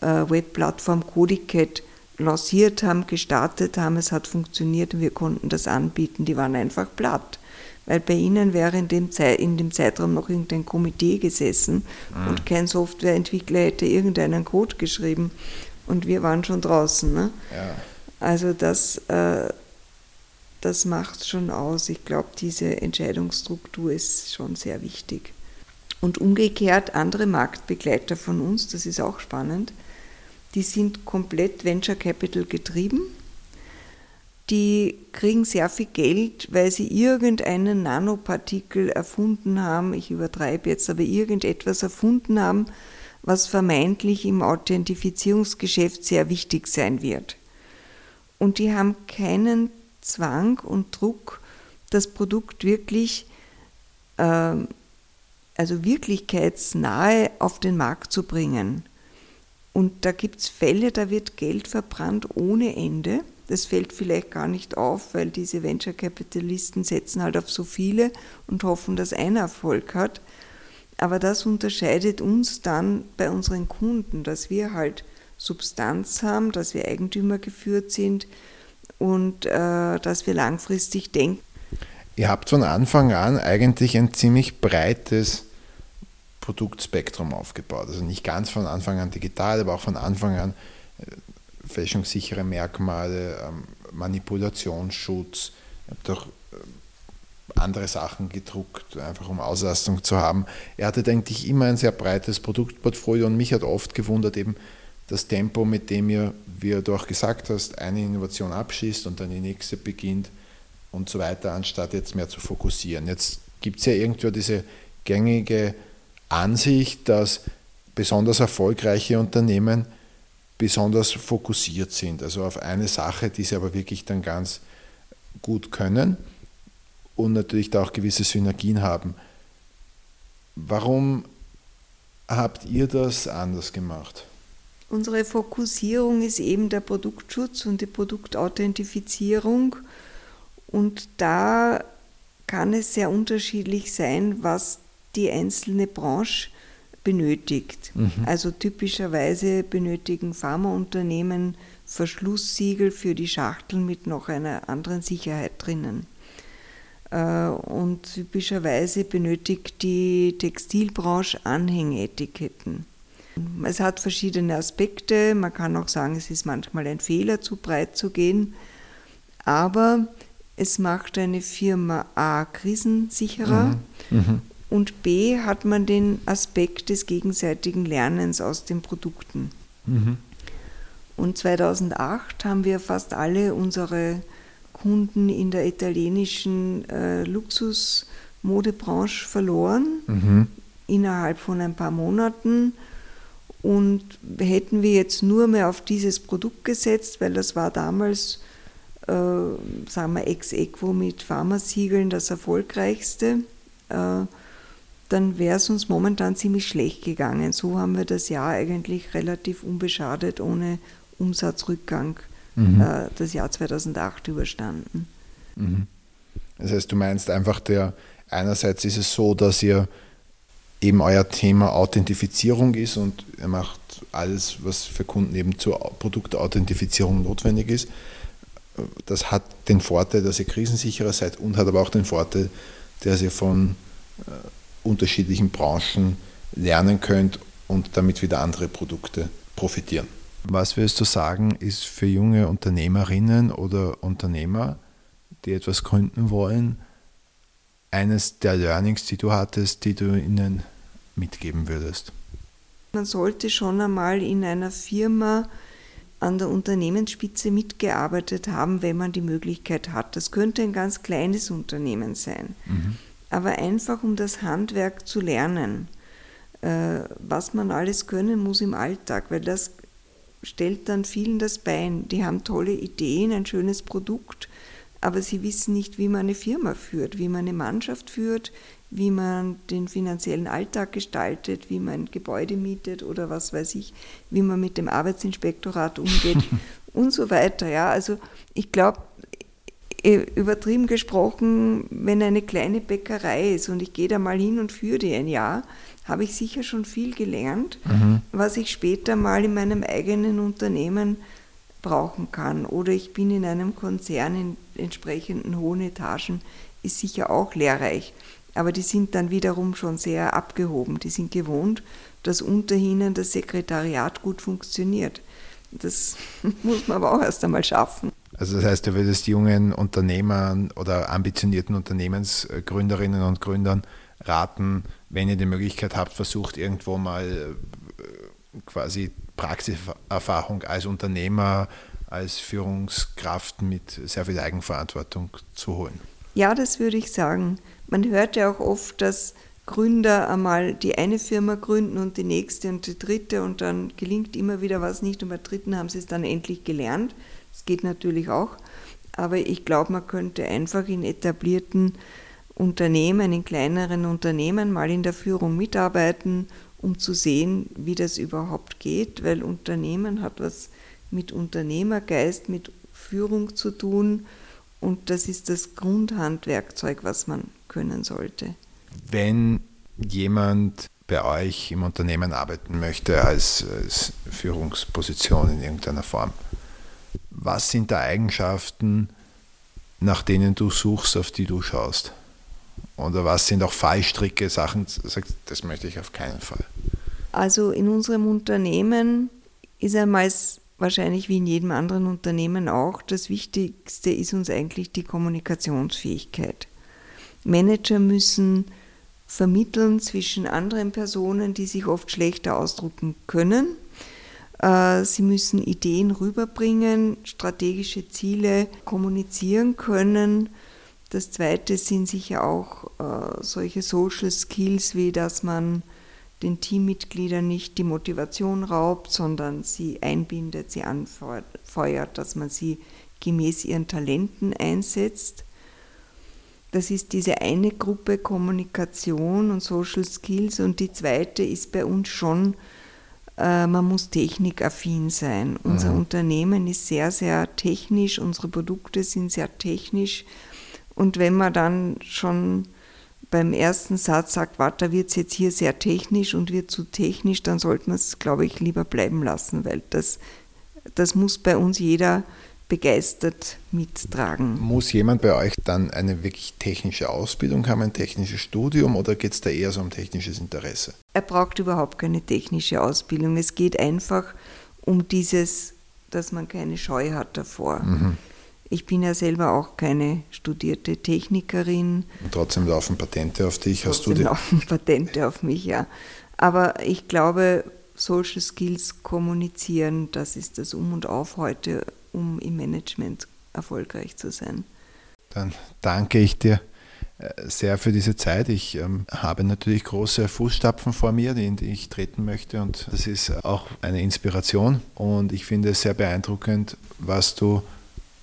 äh, Webplattform Codicat lanciert haben, gestartet haben, es hat funktioniert und wir konnten das anbieten. Die waren einfach platt weil bei Ihnen wäre in dem, Zeit, in dem Zeitraum noch irgendein Komitee gesessen mhm. und kein Softwareentwickler hätte irgendeinen Code geschrieben und wir waren schon draußen. Ne? Ja. Also das, äh, das macht schon aus. Ich glaube, diese Entscheidungsstruktur ist schon sehr wichtig. Und umgekehrt andere Marktbegleiter von uns, das ist auch spannend, die sind komplett Venture Capital getrieben die kriegen sehr viel Geld, weil sie irgendeinen Nanopartikel erfunden haben, ich übertreibe jetzt, aber irgendetwas erfunden haben, was vermeintlich im Authentifizierungsgeschäft sehr wichtig sein wird. Und die haben keinen Zwang und Druck, das Produkt wirklich, äh, also wirklichkeitsnahe auf den Markt zu bringen. Und da gibt es Fälle, da wird Geld verbrannt ohne Ende das fällt vielleicht gar nicht auf, weil diese Venture Capitalisten setzen halt auf so viele und hoffen, dass einer Erfolg hat. Aber das unterscheidet uns dann bei unseren Kunden, dass wir halt Substanz haben, dass wir Eigentümer geführt sind und äh, dass wir langfristig denken. Ihr habt von Anfang an eigentlich ein ziemlich breites Produktspektrum aufgebaut. Also nicht ganz von Anfang an digital, aber auch von Anfang an äh, fälschungssichere Merkmale, ähm, Manipulationsschutz. Ich habe doch äh, andere Sachen gedruckt, einfach um Auslastung zu haben. Er hatte eigentlich immer ein sehr breites Produktportfolio und mich hat oft gewundert eben das Tempo, mit dem ihr, wie du auch gesagt hast, eine Innovation abschießt und dann die nächste beginnt und so weiter, anstatt jetzt mehr zu fokussieren. Jetzt gibt es ja irgendwo diese gängige Ansicht, dass besonders erfolgreiche Unternehmen besonders fokussiert sind, also auf eine Sache, die sie aber wirklich dann ganz gut können und natürlich da auch gewisse Synergien haben. Warum habt ihr das anders gemacht? Unsere Fokussierung ist eben der Produktschutz und die Produktauthentifizierung und da kann es sehr unterschiedlich sein, was die einzelne Branche benötigt. Mhm. Also typischerweise benötigen Äh, und typischerweise benötigt die Textilbranche Anhängeetiketten. Es hat verschiedene Aspekte. Man kann auch sagen, es ist manchmal ein Fehler, zu breit zu gehen. Aber es macht eine Firma A krisensicherer mhm. Mhm. Und B hat man den Aspekt des gegenseitigen Lernens aus den Produkten. Mhm. Und 2008 haben wir fast alle unsere Kunden in der italienischen äh, Luxusmodebranche verloren, mhm. innerhalb von ein paar Monaten. Und hätten wir jetzt nur mehr auf dieses Produkt gesetzt, weil das war damals, äh, sagen wir, ex equo mit Pharmasiegeln das erfolgreichste, äh, dann wäre es uns momentan ziemlich schlecht gegangen. So haben wir das Jahr eigentlich relativ unbeschadet ohne Umsatzrückgang mhm. äh, das Jahr 2008 überstanden. Mhm. Das heißt, du meinst einfach, der einerseits ist es so, dass ihr eben euer Thema Authentifizierung ist und ihr macht alles, was für Kunden eben zur Produktauthentifizierung notwendig ist. Das hat den Vorteil, dass ihr krisensicherer seid und hat aber auch den Vorteil, dass ihr von äh, unterschiedlichen Branchen lernen könnt und damit wieder andere Produkte profitieren. Was würdest du sagen, ist für junge Unternehmerinnen oder Unternehmer, die etwas gründen wollen, eines der Learnings, die du hattest, die du ihnen mitgeben würdest? Man sollte schon einmal in einer Firma an der Unternehmensspitze mitgearbeitet haben, wenn man die Möglichkeit hat. Das könnte ein ganz kleines Unternehmen sein, mhm. Aber einfach um das Handwerk zu lernen, äh, was man alles können muss im Alltag, weil das stellt dann vielen das Bein. Die haben tolle Ideen, ein schönes Produkt, aber sie wissen nicht, wie man eine Firma führt, wie man eine Mannschaft führt, wie man den finanziellen Alltag gestaltet, wie man Gebäude mietet oder was weiß ich, wie man mit dem Arbeitsinspektorat umgeht und so weiter. Ja, also ich glaube, übertrieben gesprochen, wenn eine kleine Bäckerei ist und ich gehe da mal hin und führe die ein Jahr, habe ich sicher schon viel gelernt, mhm. was ich später mal in meinem eigenen Unternehmen brauchen kann. Oder ich bin in einem Konzern in entsprechenden hohen Etagen, ist sicher auch lehrreich. Aber die sind dann wiederum schon sehr abgehoben. Die sind gewohnt, dass unter ihnen das Sekretariat gut funktioniert. Das muss man aber auch erst einmal schaffen. Also das heißt, du würdest jungen Unternehmern oder ambitionierten Unternehmensgründerinnen und Gründern raten, wenn ihr die Möglichkeit habt, versucht irgendwo mal äh, quasi Praxiserfahrung als Unternehmer, als Führungskraft mit sehr viel Eigenverantwortung zu holen. Ja, das würde ich sagen. Man hört ja auch oft, dass Gründer einmal die eine Firma gründen und die nächste und die dritte und dann gelingt immer wieder was nicht und bei dritten haben sie es dann endlich gelernt. Das geht natürlich auch, aber ich glaube, man könnte einfach in etablierten Unternehmen, in kleineren Unternehmen mal in der Führung mitarbeiten, um zu sehen, wie das überhaupt geht, weil Unternehmen hat was mit Unternehmergeist, mit Führung zu tun und das ist das Grundhandwerkzeug, was man können sollte. Wenn jemand bei euch im Unternehmen arbeiten möchte als, als Führungsposition in irgendeiner Form, was sind da Eigenschaften, nach denen du suchst, auf die du schaust? Oder was sind auch Fallstricke, Sachen, das möchte ich auf keinen Fall? Also in unserem Unternehmen ist einmal wahrscheinlich wie in jedem anderen Unternehmen auch, das Wichtigste ist uns eigentlich die Kommunikationsfähigkeit. Manager müssen vermitteln zwischen anderen Personen, die sich oft schlechter ausdrucken können. Äh, sie müssen Ideen rüberbringen, strategische Ziele kommunizieren können das zweite sind sicher auch äh, solche Social Skills, wie dass man den Teammitgliedern nicht die Motivation raubt, sondern sie einbindet, sie anfeuert, dass man sie gemäß ihren Talenten einsetzt. Das ist diese eine Gruppe Kommunikation und Social Skills und die zweite ist bei uns schon, äh, man muss technikaffin sein. Unser mhm. Unternehmen ist sehr, sehr technisch, unsere Produkte sind sehr technisch und wenn man dann schon beim ersten Satz sagt, warte, da wird es jetzt hier sehr technisch und wird zu technisch, dann sollte man es, glaube ich, lieber bleiben lassen, weil das, das muss bei uns jeder begeistert mittragen. Muss jemand bei euch dann eine wirklich technische Ausbildung haben, ein technisches Studium oder geht es da eher so um technisches Interesse? Er braucht überhaupt keine technische Ausbildung. Es geht einfach um dieses, dass man keine Scheu hat davor. Mhm. Ich bin ja selber auch keine studierte Technikerin. Und trotzdem laufen Patente auf dich. Hast trotzdem du die? laufen Patente auf mich, ja. Aber ich glaube, Social Skills kommunizieren, das ist das Um und Auf heute, um im Management erfolgreich zu sein. Dann danke ich dir äh, sehr für diese Zeit. Ich ähm, habe natürlich große Fußstapfen vor mir, in die ich treten möchte und das ist auch eine Inspiration und ich finde es sehr beeindruckend, was du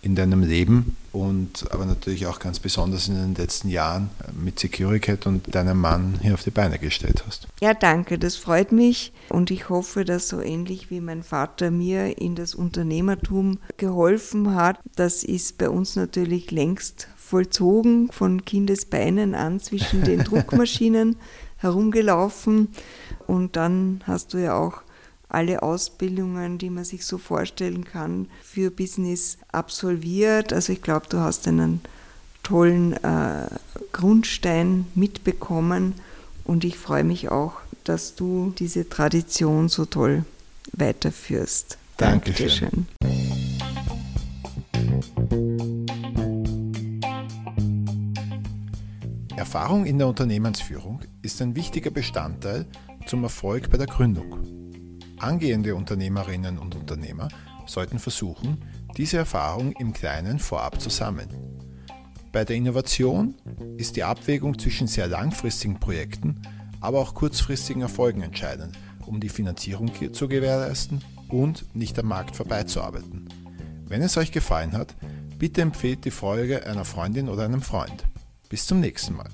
in deinem Leben und aber natürlich auch ganz besonders in den letzten Jahren mit Security und deinem Mann hier auf die Beine gestellt hast. Ja, danke, das freut mich. Und ich hoffe, dass so ähnlich wie mein Vater mir in das Unternehmertum geholfen hat, das ist bei uns natürlich längst vollzogen, von Kindesbeinen an zwischen den Druckmaschinen herumgelaufen. Und dann hast du ja auch alle Ausbildungen, die man sich so vorstellen kann, für Business absolviert. Also ich glaube, du hast einen tollen äh, Grundstein mitbekommen und ich freue mich auch, dass du diese Tradition so toll weiterführst. Dankeschön. Dankeschön. Erfahrung in der Unternehmensführung ist ein wichtiger Bestandteil zum Erfolg bei der Gründung. Angehende Unternehmerinnen und Unternehmer sollten versuchen, diese Erfahrung im Kleinen vorab zu sammeln. Bei der Innovation ist die Abwägung zwischen sehr langfristigen Projekten, aber auch kurzfristigen Erfolgen entscheidend, um die Finanzierung zu gewährleisten und nicht am Markt vorbeizuarbeiten. Wenn es euch gefallen hat, bitte empfehlt die Folge einer Freundin oder einem Freund. Bis zum nächsten Mal.